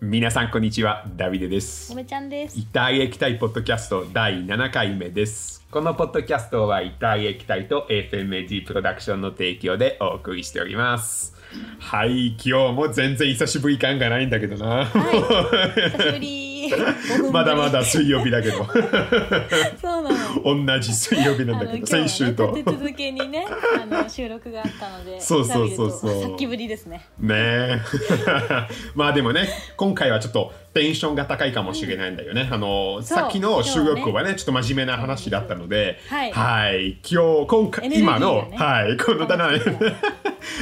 皆さんこんにちはダビデです。おめちゃんです。イタリア液体ポッドキャスト第7回目です。このポッドキャストはイタリア液体と FMD プロダクションの提供でお送りしておりますはい今日も全然久しぶり感がないんだけどな、久しぶり。まだまだ水曜日だけど。そうなの。同じ水曜日なんだけど、ね先週と。立て続けにねあの収録があったのでそうそうそうそう。さっきぶりですね。ね。え まあでもね今回はちょっとテンションが高いかもしれないんだよね、あのそうさっきの収録はねちょっと真面目な話だったので。はい。はい。今日今回、ね。今のはいこのだな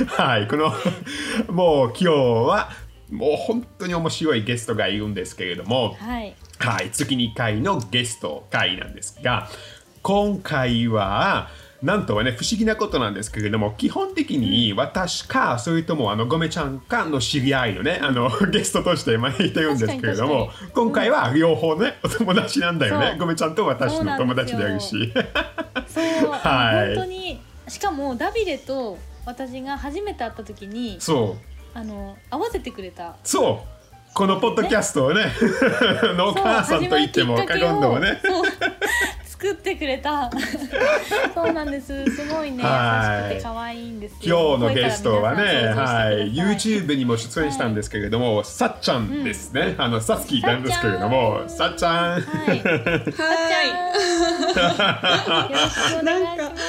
はいこのもう今日はもう本当に面白いゲストがいるんですけれどもはい。はい、月2回のゲスト会なんですが、今回は、なんとはね、不思議なことなんですけれども、基本的に私か、それともあのゴメちゃんかの知り合いのね、あの ゲストとして招いてるんですけれども今回は両方ね、お友達なんだよね。そ。う。ゴメちゃんと私の友達であるし。そう、はい。本当にしかもダビデと私が初めて会った時にそう、あの合わせてくれた。そう。このポッドキャストをね、の お母さんと言っても過言でもね。作ってくれた。そうなんです。すごいね。はい。優しくて可愛いんですよ。今日のゲストはね、はい、YouTube にも出演したんですけれども、さっちゃんですね、あのさつきなんですけれども、さっちゃん、はい。はよろしくおい。願いんかます。お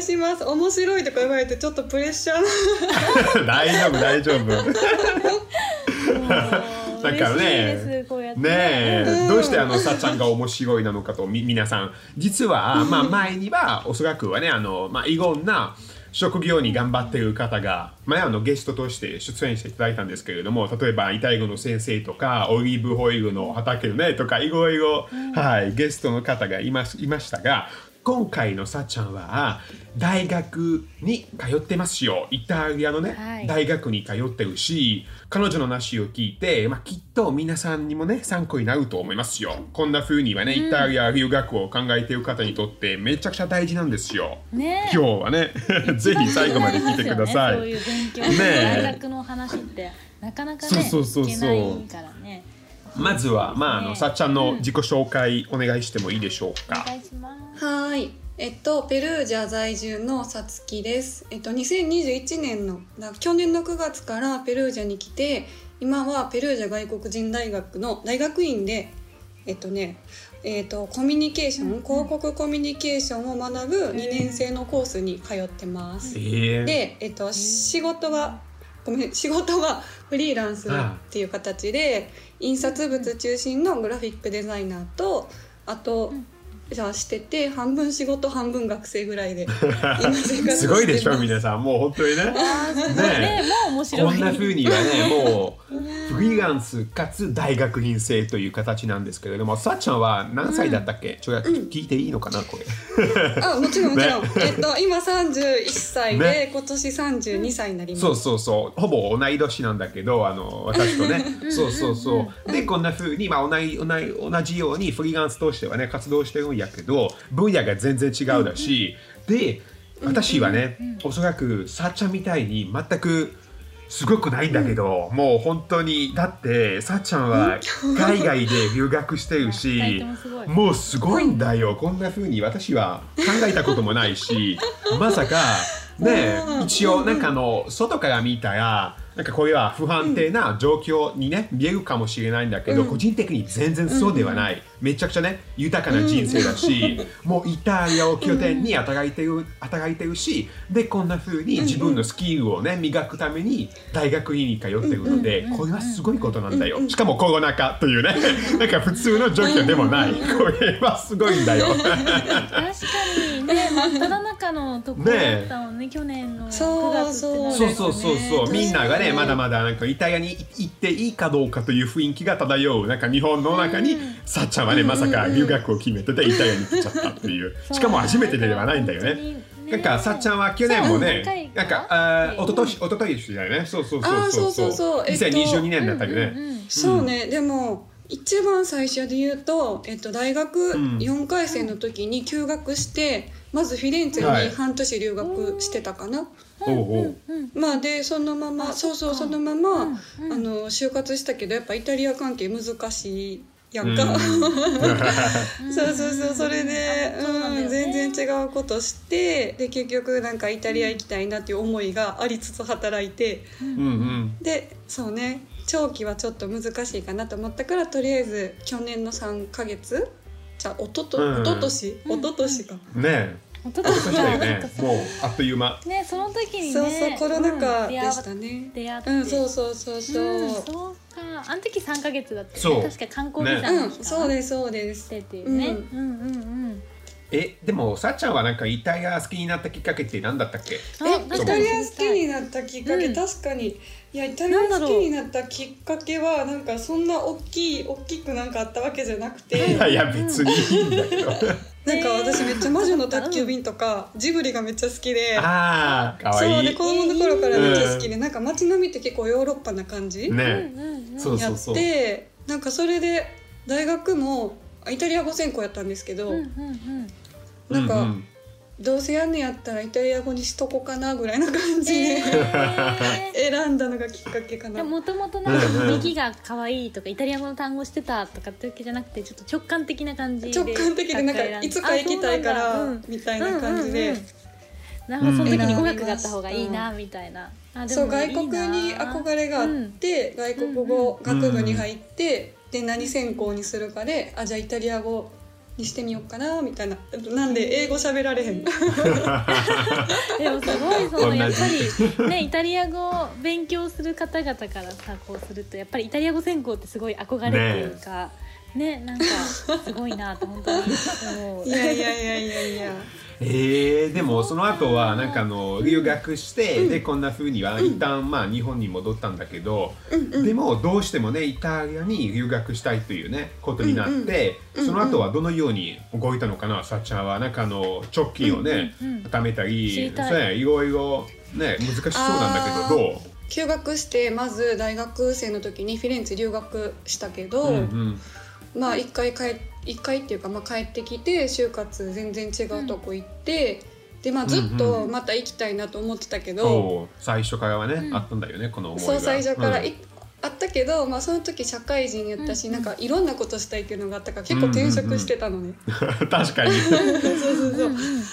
願いします。面白いとか言われてちょっとプレッシャーな。大丈夫大丈夫。だからね嬉しいですこうやってねえ、どうしてあのさっちゃんが面白いなのかとみ皆さん実は、まあ、前にはおそらくはねあの、まあ、いろんな職業に頑張っている方が前あのゲストとして出演していただいたんですけれども例えばイタリア語の先生とかオリーブオイルの畑のねとかいろいろ、はい、ゲストの方がいますいましたが今回のさっちゃんは大学に通ってますよ。イタリアのね、はい。大学に通ってるし彼女の話を聞いて、まあ、きっと皆さんにもね参考になると思いますよ。こんな風にはね、イタリア留学を考えている方にとってめちゃくちゃ大事なんですよ。ね。え今日はねぜひ最後まで聞いてください、そういう勉強、ねえ大学の話ってなかなかねそうそうそうそう。聞けないからねまずは、まあ、あのねさっちゃんの自己紹介お願いしてもいいでしょうおか、願いしますはい。えっとペルージャ在住のさつきです。えっと2021年のだ去年の9月からペルージャに来て、今はペルージャ外国人大学の大学院でえっとね。えっとコミュニケーション、広告コミュニケーションを学ぶ2年生のコースに通ってます。ええで、えっと、仕事はごめん仕事はフリーランスっていう形で印刷物中心のグラフィックデザイナーとあと、じゃあしてて半分仕事半分学生ぐらいで。す。すごいでしょ皆さん。もう本当にね。あーすごいね。ねもう面白い。こんな風にはね もうフリーランスかつ大学院生という形なんですけれどもさっちゃんは何歳だったっけ、ちょっと聞いていいのかな？これ。あもちろんもちろん、ね えっと今31歳で、ね。今年32歳になります。そうそうそう。ほぼ同い年なんだけどあの私とね。そうそうそう。でこんな風に、まあ、同い同い同じようにフリーランスとしてはね活動してるんやけど分野が全然違うだし、で私はね、おそらくさっちゃんみたいに全くすごくないんだけど、もう本当にだってさっちゃんは海外で留学してるしももうすごいんだよこんな風に私は考えたこともないしまさかでうん。一応なんかあの外から見たらなんかこれは不安定な状況にね見えるかもしれないんだけど、うん。個人的に全然そうではない、めちゃくちゃね豊かな人生だし、もうイタリアを拠点に働いてる働いてるしでこんな風に自分のスキルをね磨くために大学院に通ってるので、これはすごいことなんだよ、しかもコロナ禍というね なんか普通の状況でもない、これはすごいんだよ。確かに。ね真っ只中のところだったもんね去年のそう9月ってなるとそうそうそうそう、みんながねまだまだなんかイタリアに行っていいかどうかという雰囲気が漂うなんか日本の中に、さっちゃんはねまさか留学を決めててイタリアに来ちゃったっていう。そう。しかも初めてではないんだよね。なんかさっちゃんは去年もねなんかあー一昨年一昨年だよね。そうそうそうそうそう。そうえっと2022年だったよね、うんうん。そうね、でも一番最初で言うと、えっと、大学ん。4回生の時に休学して、まずフィレンツェに半年留学してたかな、まあでそのままそうそうそのまま、うんうん。あの就活したけどやっぱイタリア関係難しいやんか、うん。そうそうそうそれで、うなんだうん、よね全然違うことしてで結局なんかイタリア行きたいなっていう思いがありつつ働いて。うんうん。でそうね長期はちょっと難しいかなと思ったからとりあえず去年の3ヶ月？じゃあおとと、うん。おととし？うん。おととしか、ねえ。一昨一昨年だよ年ね。もうあっという間。ねその時にね。そうそうコロナ禍うん。でしたね、出会って。うんそうそうそうそう、うんそうか。あの時3ヶ月だったよね。確か観光ビザうんにそうですそうです。っていうね。うん。うんうんうん。えでもさっちゃんはなんかイタリア好きになったきっかけって何だったっけ？えイタリア好きにななったきっかけ、うん。確かにいやイタリア好きになったきっかけはなんかそんな大きい大きくなんかあったわけじゃなくていやいや別にいいんだけど。なんか私めっちゃ魔女の宅急便とかジブリがめっちゃ好きでああかわそういいで子供の頃からめっちゃ好きで、なんか街並みって結構ヨーロッパな感じ、ね。うんうんうん。やっそうそう。そうてなんかそれで大学もあイタリア語専攻やったんですけど、うんうんうん。なんか、ううどうせやんねやったらイタリア語にしとこうかなぐらいな感じで、え選んだのがきっかけかーな。もともとなんかうんうん。響きが可愛いとかイタリア語の単語してたとかってわけじゃなくてちょっと直感的な感じで直感的でなんかいつか行きたいかあらみたいな感じで、うんうん。うん。なんかその時にうん語学があった方がいいなみたいな、あでもそう外国に憧れがあって、外国語学部に入って、で何専攻にするかであじゃあイタリア語にしてみようかなみたいな。なんで英語喋られへん でもすごいそのやっぱりねイタリア語を勉強する方々からさこうするとやっぱりイタリア語専攻ってすごい憧れっていうか。ねなんかすごいなと本当に思う。いやいやいやいやいや。えー、でもその後はなんかあの留学して、でこんな風には一旦まあ日本に戻ったんだけど、でもどうしてもねイタリアに留学したいというねことになって、うんうんその後はどのように動いたのかな？さっちゃんはなんかあの直近をね、うんうんうん。貯めた知りりたい。そうやいろいろね難しそうなんだけどどう？休学してまず大学生の時にフィレンツェ留学したけど、うんうんまあ一回帰一回っていうか、まあ、帰ってきて就活全然違うとこ行って、でまあずっうんとうん。また行きたいなと思ってたけど、そう最初からはね、うん。あったんだよねこの思いが。そう最初からうん。い、あったけど、まあ、その時社会人やったし、なんかいろんなことしたいっていうのがあったから結構転職してたのね、確かに。そうそうそうう。んうん。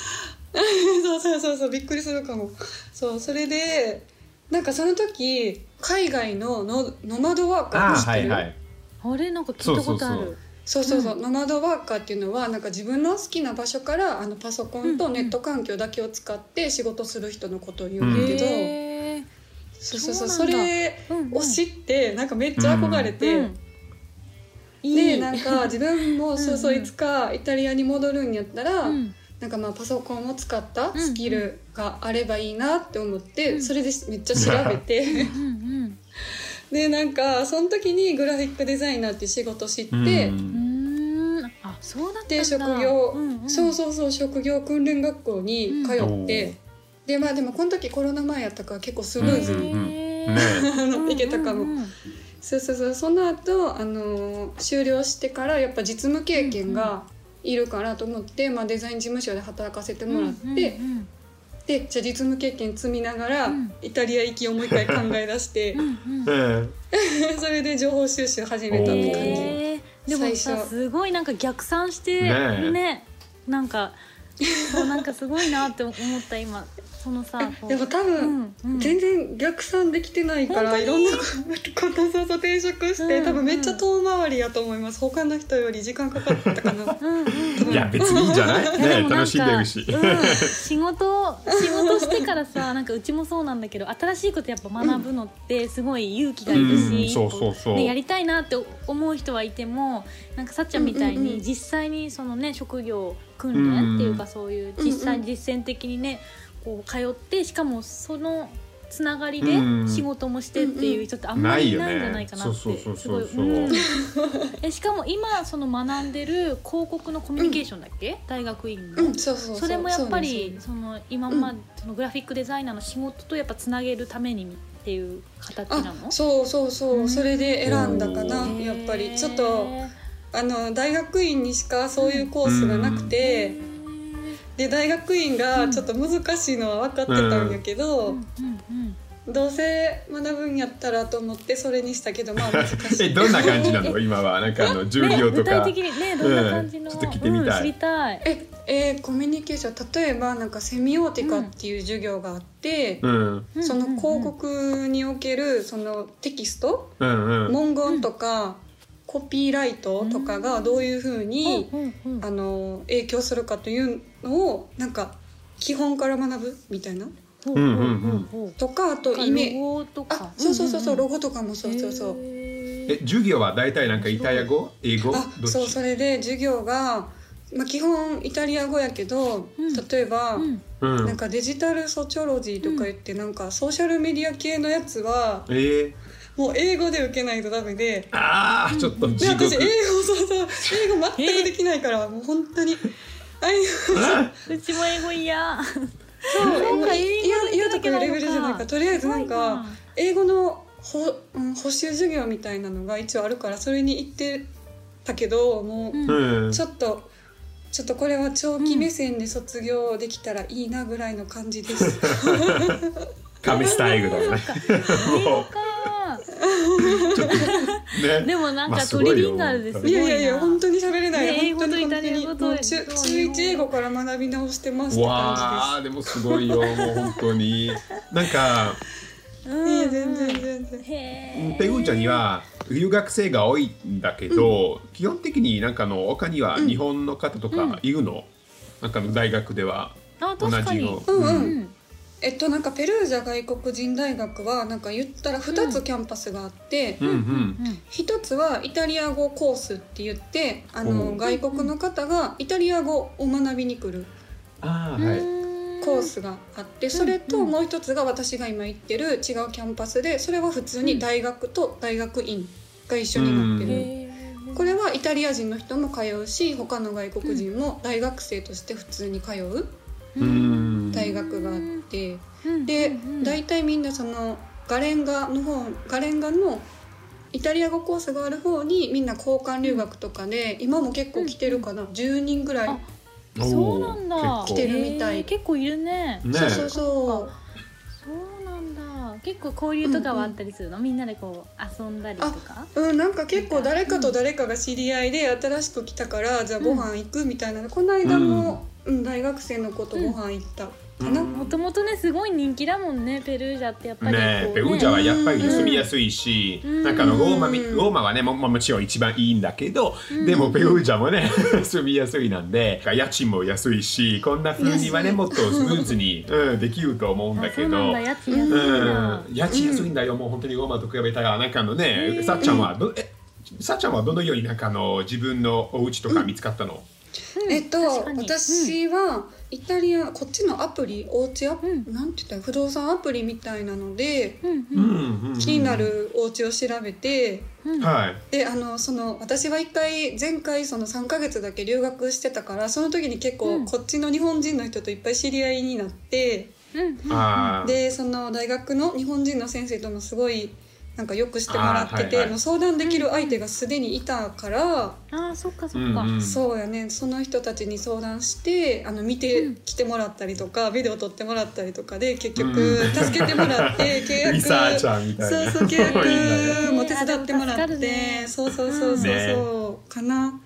そうそうそうそうびっくりするかも。そうそれでなんかその時海外のノノマドワーカーああってはいはいあれなんか聞いたことある。そうそうそう。そうそうそう、ノマドワーカーっていうのはなんか自分の好きな場所からあのパソコンとネット環境だけを使って仕事する人のことを言うんだけど、へー。そうそうそう。それうんうん。を知ってなんかめっちゃ憧れて、うん。いい。でなんか 自分もそうそううんうんいつかイタリアに戻るんやったら、うん。なんかまあパソコンを使ったスキルがあればいいなって思って、うん。それでめっちゃ調べて。うんうんでなんかその時にグラフィックデザイナーっていう仕事知って、そうだったんだ。で職業、うんうん。そうそうそう職業訓練学校に通って、うんでまあでもこの時コロナ前やったから結構スムーズに、うんうんいけたかも、うんうんうん。そうそうそう。その後あの終了してからやっぱ実務経験がいるからと思って、まあ、デザイン事務所で働かせてもらって、うんうんうんでじゃあ実務経験積みながら、うん。イタリア行きをもう一回考え出してうん それで情報収集始めたって感じ。でもさすごいなんか逆算してねえ。ねなんか なんかすごいなって思った今そのさでも多分、うんうん。全然逆算できてないからいろんなことそうそう転職して、うん多分めっちゃ遠回りやと思います。他の人より時間かかったかな。うんうんいや別にいいんじゃない？いやでもなんかね楽しんでるし、うん、仕事仕事してからさ なんかうちもそうなんだけど新しいことやっぱ学ぶのってすごい勇気がいるうんし、そうそうそう。ね、やりたいなって思う人はいてもなんかさっちゃんみたいうんうんうん。に実際にそのね職業訓練っていうかそういう実際に実践的にねこう通ってしかもそのつながりでうん。仕事もしてっていう人ってあんまりいないんじゃないかなって。すごい えしかも今その学んでる広告のコミュニケーションだっけ、大学院の、うんそうそうそう。それもやっぱりその今までそのグラフィックデザイナーの仕事とやっぱつなげるためにっていう形なの？あそうそうそう、うん。それで選んだかなやっぱり。ちょっとあの大学院にしかそういうコースがなくて、で大学院がちょっと難しいのは分かってたんやけど、うん。うんうんどうせ学ぶんやったらと思ってそれにしたけどまあ難しい。えどんな感じなの？今は。なんかあの授業ね、具とか、体的にねどんな感じの、うんちょっと聞いてみたい。うん知りたい。ええーコミュニケーション。例えばなんかセミオーティカっていう授業があって、うん。その広告におけるそのテキスト、うんうん。文言とか、コピーライトとかがどういうふうに、うん。うんうんあの影響するかというのをなんか基本から学ぶみたいな？ほうんうんうん。ほうとかあとイメロゴとか。あそうそうそうそう、ロゴゴとかもそうそうそう。え授業は大体なんかイタリア語？英語？あそうそれで授業が、まあ、基本イタリア語やけど、うん。例えば、うん。うん。なんかデジタルソチョロジーとか言って、なんかソーシャルメディア系のやつはえー、もう英語で受けないとダメで。ああちょっとで地獄。私英語そうそう英語全くできないから、もう本当に。あいううちも英語嫌。嫌とかいうレベルじゃないか。とりあえずなんかな。英語のほ、うん、補習授業みたいなのが一応あるからそれに行ってたけどもうちょっとちょっとこれは長期目線で卒業できたらいいなぐらいの感じです。神スタイルだねね。でもなんまあかすごいよ。トリリンガルですごいやいやいや本当に喋れない、ね英語と本当に本当イタリア語とにもう中中一英語から学び直してますってわ感あでもすごいよ。もう本当に。なんか。いや全然全然。ペグーちゃんには留学生が多いんだけど、基本的になんかの他には日本の方とかいるの、なんかの大学ではあ同じの、うんうん。うんえっとなんかペルージャ外国人大学はなんか言ったら2つキャンパスがあって、うんうん。うん一つはイタリア語コースって言ってあほのう。外国の方がイタリア語を学びに来るコースがあってそれともう一つが私が今行ってる違うキャンパスでそれは普通に大学と大学院が一緒になってる、これはイタリア人の人も通うし他の外国人も大学生として普通に通う。うん大学があってうんでうんうん。大体みんなそのガレンガの方ガレンガのイタリア語コースがある方にみんな交換留学とかで今も結構来てるかな10人ぐらいあそうなんだ。来てるみたい。結構いるね。ねそうそうそそうなんだ。結構交流とかはあったりするの、みんなでこう遊んだりとか？ううんなんか結構誰かと誰かが知り合いで新しく来たからじゃあご飯行くみたいな。のこの間も、うん、大学生の子とご飯行ったもともとねすごい人気だもんねペルージャってやっぱりね。ペグージャはやっぱりうん住みやすいし、うん。なんかあのローマローマはねもももちろん一番いいんだけど、うん。でもペグージャもね 住みやすいなんで家賃も安いしこんな風にはねもっとスムーズに、うん、できると思うんだあけど。そうなんだ。家賃安いんうだん、家賃安いんだよ、もう本当にローマと比べたらなんかあのね、さっちゃんはどえさっちゃんはどのようになんかあの自分のお家とか見つかったの、うん。えっと私はイタリアこっちのアプリおうちアプリ、うん。なんて言ったら不動産アプリみたいなのでうんううんんうん。気になるお家を調べてうん。はい。であのその私は一回前回その3ヶ月だけ留学してたからその時に結うん構こっちの日本人の人といっぱい知り合いになって、うん。うんあーでその大学の日本人の先生ともすごいなんかよくしてもらってて、はいはいもう相談できる相手がすでにいたから、あーそっかそっか、うんうん。そうやね。その人たちに相談してあの見てきてもらったりとか、ビデオ撮ってもらったりとかで結局うん。助けてもらって 契約リサーチャーみたいな。そうそう契約も手伝ってもらってね。そうそうそうそうそう、ね。かな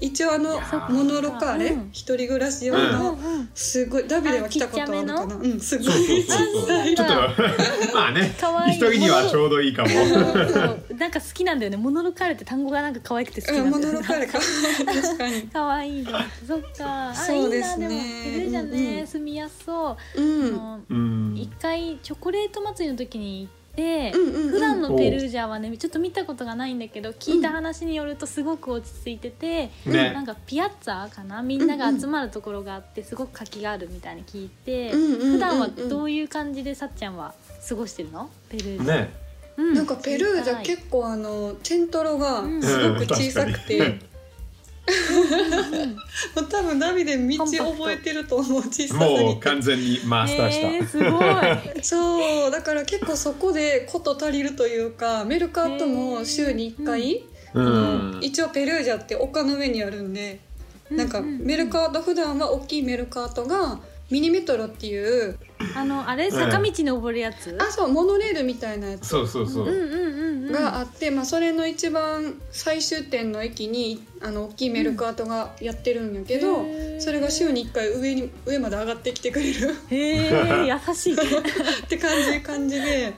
一応あのモノロカーレ、うん。一人暮らし用うんの、うん。すごいダビデは来たことあるかあなうんすごい。ちょっと まあね一人にはちょうどいいかも。なんか好きなんだよね。モノロカールって単語がなんか可愛くて好きなんだよねノロカーレか。確かに。可愛いのそっか。あそうですね。いいなでも。ペルージャね、うんうん。住みやすそう、一回チョコレート祭りの時に行って、うんうんうん。普段のペルージャはねちょっと見たことがないんだけど聞いた話によるとすごく落ち着いてて、ね。なんかピアッツァかな？みんなが集まるところがあってすごく活気があるみたいに聞いて、うんうんうんうん普段はどういう感じでさっちゃんは過ごしてるの？ペルージャ、ね。うなんかペルージャ構結構あのチェントロがうん。すごく小さくて、うんもう多分ダビデ道覚えてると思う小さもう完全にマスターした、えー、すごい。そうだから結構そこでこと足りるというかメルカートも週に1回、うあんの一応ペルージャって丘の上にあるんで、なんかメルカート普段は大きいメルカートがミニメトロっていうあのあれ？坂道登るやつ、あそうモノレールみたいなやつ。そうそうそう、うんうんうんうん。があって、まあ、それの一番最終点の駅にあの大きいメルカートがやってるんやけど、へーそれが週に1回上に上まで上がってきてくれる。へえ 優しい。って感じ感じで。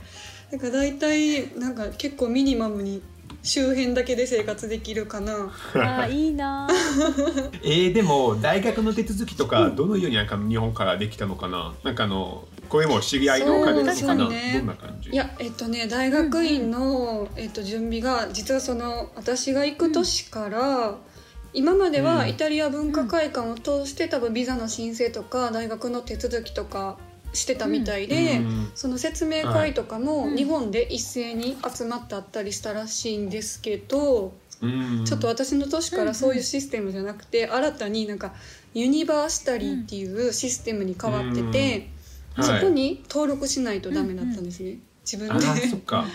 なんか大体なんか結構ミニマムに周辺だけで生活できるかな。あいいな。えー、でも大学の手続きとかどのようになんか日本からできたのかな？なんかあのこれも知り合いのお金なのかな、ね。どんな感じ？いやえっとね大学院の、えっと、準備が実はその私が行く年から、今までうん。はイタリア文化会館を通して多分ビザの申請とか大学の手続きとかしてたみたいで、うん。その説明会とかもうん日本で一斉に集まってあったりしたらしいんですけど、うん。ちょっと私の年からそういうシステムじゃなくて、新たになんかユニバーシタリーっていうシステムに変わってて、そこに登録しないとダメだったんですね、自分あで。ーそっか。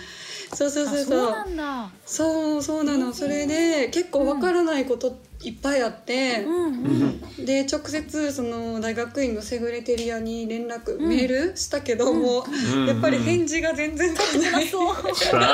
そうそうあそうそう。そうなんだ。そうそうなの。それで結構わからないこといっぱいあってう、んうんで直接その大学院のセグレテリアに連絡、うん。メールしたけども、うん。やっぱり返事が全然来ない、そうそう。ー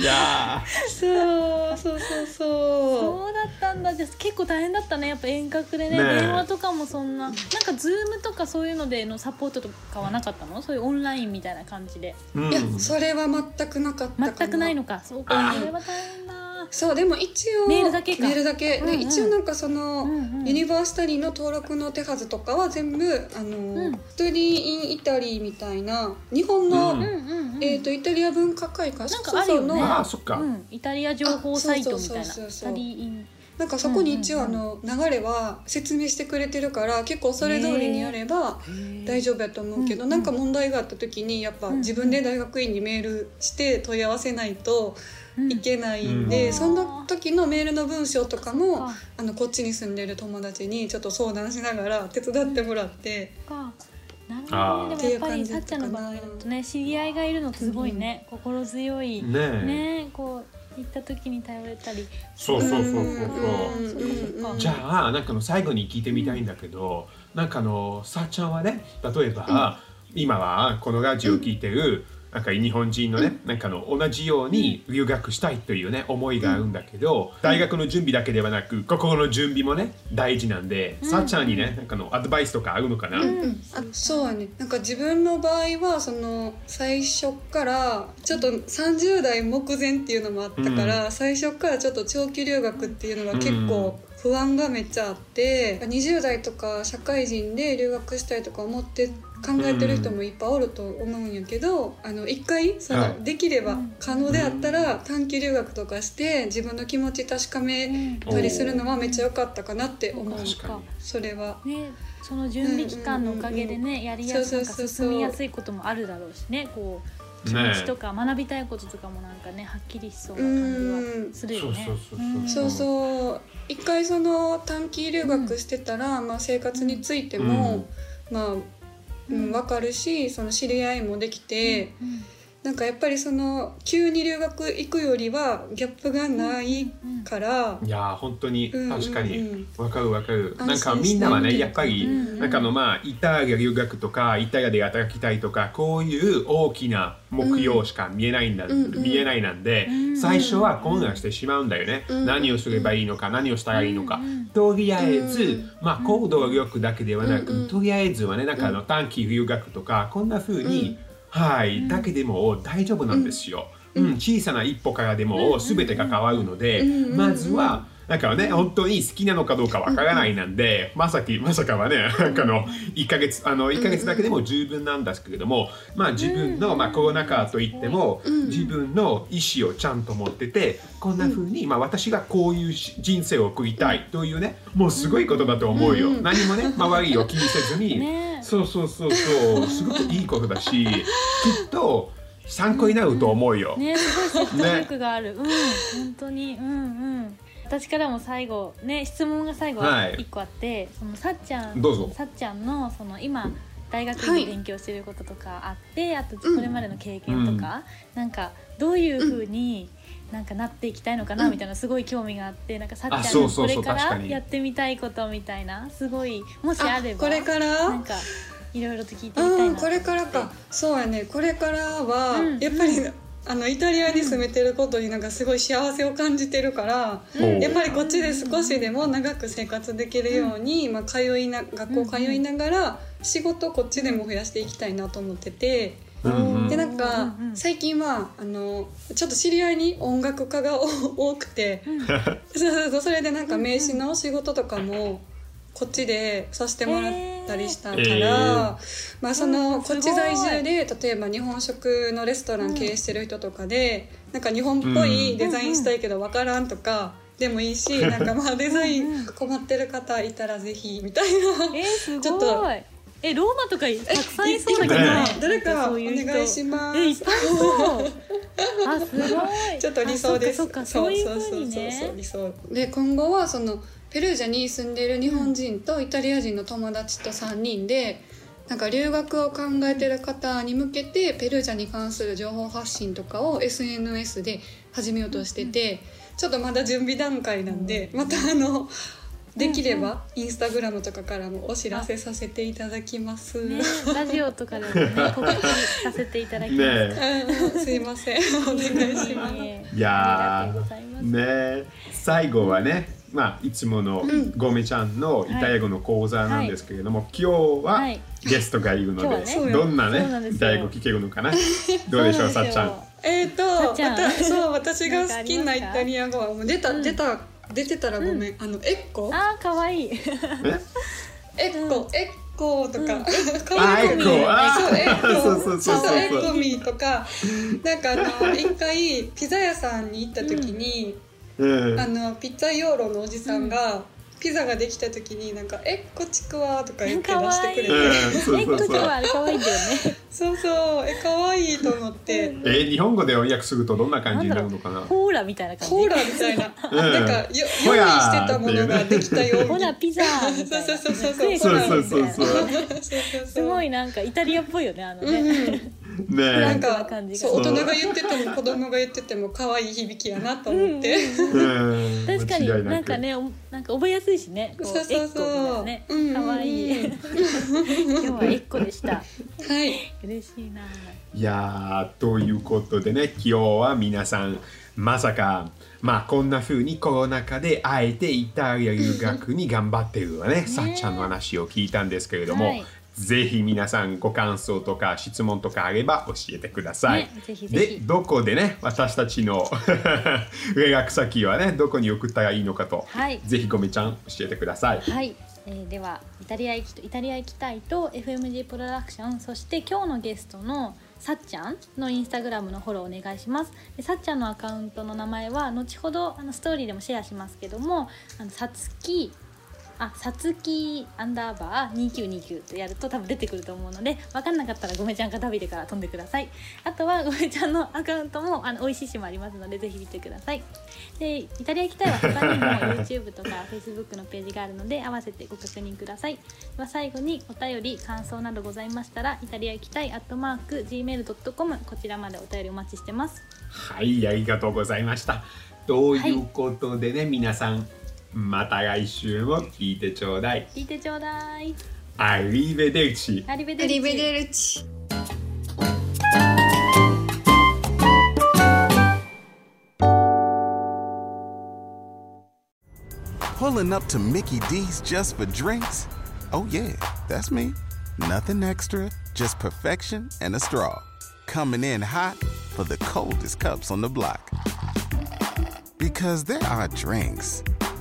いやそうそうそうそそうだったんだ。じ結構大変だったね。やっぱ遠隔でね。電話とかもそんな。なんか Zoom とかそういうのでのサポートとかはなかったの？そういうオンラインみたいな感じで。ー、うん。ういやそれは全くなかったかな。全くないのか。そうか。それは大変だそうでも一応メールだけか。メールだけ、うんうん。で一応なんかその、うんうん。 Universitaly の登録の手はずとかは全部あの、うん。 Study in Italy みたいな日本の、うん。えー、とイタリア文化会館。なんかあるよね。そうそうのあーそっか、うん、イタリア情報サイトみたいな。あそうそうそうそう。 Study in。なんかそこに一応あうんの流れは説明してくれてるから結構それ通りにやれば大丈夫やと思うけど、うんなんか問題があった時にやっぱうん自分で大学院にメールして問い合わせないといけないんで、うん。その時のメールの文章とかもかあのこっちに住んでる友達にちょっと相談しながら手伝ってもらって、か。なるほどね。でもやっぱりさっちゃんの場合だとね。知り合いがいるのってすごいね、心強い。ねえ。ねこう行った時に頼れたり。そうそうそうそうそう、じゃあなんかあの最後に聞いてみたいんだけど、なんかあのさっちゃんはね例えば、今はこのラジオを聞いてる、なんか日本人のね、なんかあの同じように留学したいというね思いがあるんだけど、大学の準備だけではなく心の準備もね大事なんで、うん。さっちゃんにねなんかあのアドバイスとかあるのかな、うん。うん。あそうやね。なんか自分の場合はその最初からちょっと30代目前っていうのもあったから、最初からちょっと長期留学っていうのが結構不安がめっちゃあって20代とか社会人で留学したいとか思って考えてる人もいっぱいおると思うんやけど、あの一回その、はい。できれば可能であったら短期留学とかして自分の気持ち確かめたりするのはめっちゃ良かったかなって思う。確かに。それは。ねその準備期間のおかげでね、やりやすいそうそうそうそう。進みやすいこともあるだろうしね。こう気持ちとか学びたいこととかもなんかねはっきりしそうな感じはするよね。そうそうそうそうそう。そう一回その短期留学してたら、まあ、生活についても、まあ、うん、分かるしその知り合いもできて、うん。なんかやっぱりその急に留学行くよりはギャップがないから、いやー本当にうんうんうん。確かに。わかるわかる、なんかみんなはねやっぱり、うんなんかあのまあイタリア留学とかイタリアで働きたいとかこういう大きな目標しか見えないんだ、うんうん。見えないなんで、うん最初は混乱してしまうんだよね、うん何をすればいいのか何をしたらいいのか、うんとりあえず、うんまあ行動力だけではなく、うんうんとりあえずはねなんかあの短期留学とかこんな風に、はい、だけでも大丈夫なんですよ。うん、小さな一歩からでも全てが変わるので、うんまずはなんかね本当に好きなのかどうかわからないなんで、まさきまさかはねなんかあの1ヶ月あの1ヶ月だけでも十分なんですけれども、まあ自分の、まあ、コロナ禍といっても、自分の意思をちゃんと持っててこんな風に、まあ私がこういうし人生を送りたいというねもうすごいことだと思うよ、うん何もね周りを気にせずに、ねそうそうそうそう。すごくいいことだしきっと参考になると思うよ。ねすごい説得力がある、うん本当に。うんうん。私からも最後ね質問が最後はい。一個あって、そのさっちゃんどうぞ。さっちゃんのその今大学で勉強してることとかあって、あとこれまでの経験とか、なんかどういうふうに、なんかなっていきたいのかなみたいなすごい興味があってなんかさっちゃんこれからに。やってみたいことみたいなすごいもしあればこれから？なんかいろいろと聞いてみたいな。うんこれからか。そうやね。これからは、うんやっぱり、あのイタリアに住めてることになんかすごい幸せを感じてるから、うん。やっぱりこっちで少しでも長く生活できるように、まあ、通いな学校通いながら仕事こっちでも増やしていきたいなと思ってて。でなんか最近はあのちょっと知り合いに音楽家が多くてそうそうそうそれでなんか名刺の仕事とかもこっちでさせてもらったりしたから、えー。まあそのうんこっち在住で例えば日本食のレストラン経営してる人とかでなんか日本っぽいデザインしたいけどわからんとか。でもいいし なんかまあデザイン困ってる方いたらぜひみたいな。えー、すごい。ちょっとえローマとかたくさんいそうだけど。ねな誰かお願いします。えいっぱいいそう。あすごい。ちょっと理想です。あそっかそっかそういうふうにそうね理想。で今後はそのペルージャに住んでいる日本人とイタリア人の友達と3人でなんか留学を考えてる方に向けてペルージャに関する情報発信とかを SNS で始めようとしてて、ちょっとまだ準備段階なんで、またあのできればインスタグラムとかからもお知らせさせていただきます。ねラジオとかでもね告知させていただきますねうんすいません。お願いします。えいやね最後はねまあいつものゴメちゃんのイタリア語の講座なんですけれども、今日ははい。ゲストがいるので、どんなねイタリア語聞けるのかな？どうでしょうさっちゃん。えー、とさっちゃん。わたそう私が好きなイタリア語はもう出た、出た出てたらごめん、あのエッコあー可愛いエッコ、エッコとか、うん。あエッコあそうエッコそうそうそうそうエッコミとか。なんかあの一回ピザ屋さんに行った時に、うん。あのピッツァヨーロのおじさんが、ピザができた時になんか「えっこちくわ」とか言って出してくれて、えそうそうこちはあれ可愛いんだよねそうそう。え可愛いと思って。えー日本語で翻訳するとどんな感じになるのかな？コーラみたいな感じ。コーラみたいな、うん。なんかよ用意してたものができたように。ほらピザみたいな。そうそうそうそう食えそうこないそうそうそう。みたいなすごいなんかイタリアっぽいよねあのね、うん、ねなんかな感じがそう大人が言ってても子供が言ってても可愛い響きやなと思って、うん。確かになんかねおなんか覚えやすいしね。こうそうそうそう。ねうんうんうん。可愛い。今日はエッコでした。はい。嬉しいな。いやーということでね今日は皆さんまさかまあこんな風にコロナ禍であえてイタリア留学に頑張ってるわねさっちゃんの話を聞いたんですけれども、はいぜひ皆さんご感想とか質問とかあれば教えてください。ねぜひぜひでどこでね私たちの連絡先はねどこに送ったらいいのかと、はいぜひごめちゃん教えてください。はい、えーではイタリア行きとイタリア行きたいと FMG プロダクションそして今日のゲストのさっちゃんのインスタグラムのフォローお願いしますでさっちゃんのアカウントの名前は後ほどあのストーリーでもシェアしますけどもあのさつきあさつきアンダーバー2929とやると多分出てくると思うので分かんなかったらごめちゃんが食べてから飛んでください。あとはごめちゃんのアカウントもあの美味しいしもありますのでぜひ見てください。でイタリア行きたいは他にも YouTube とか Facebook のページがあるので合わせてご確認ください。では最後にお便り感想などございましたらイタリア行きたいアットマーク Gmail.com こちらまでお便りお待ちしてます。はいありがとうございました。ということでね、皆さんまた来週も聞いてちょうだい聞いてちょうだいアリベデルチアリベデルチアリベデルチ Pulling up to Mickey D's just for drinks? Oh, yeah, that's me. Nothing extra, just perfection and a straw. Coming in hot for the coldest cups on the block. Because there are drinks,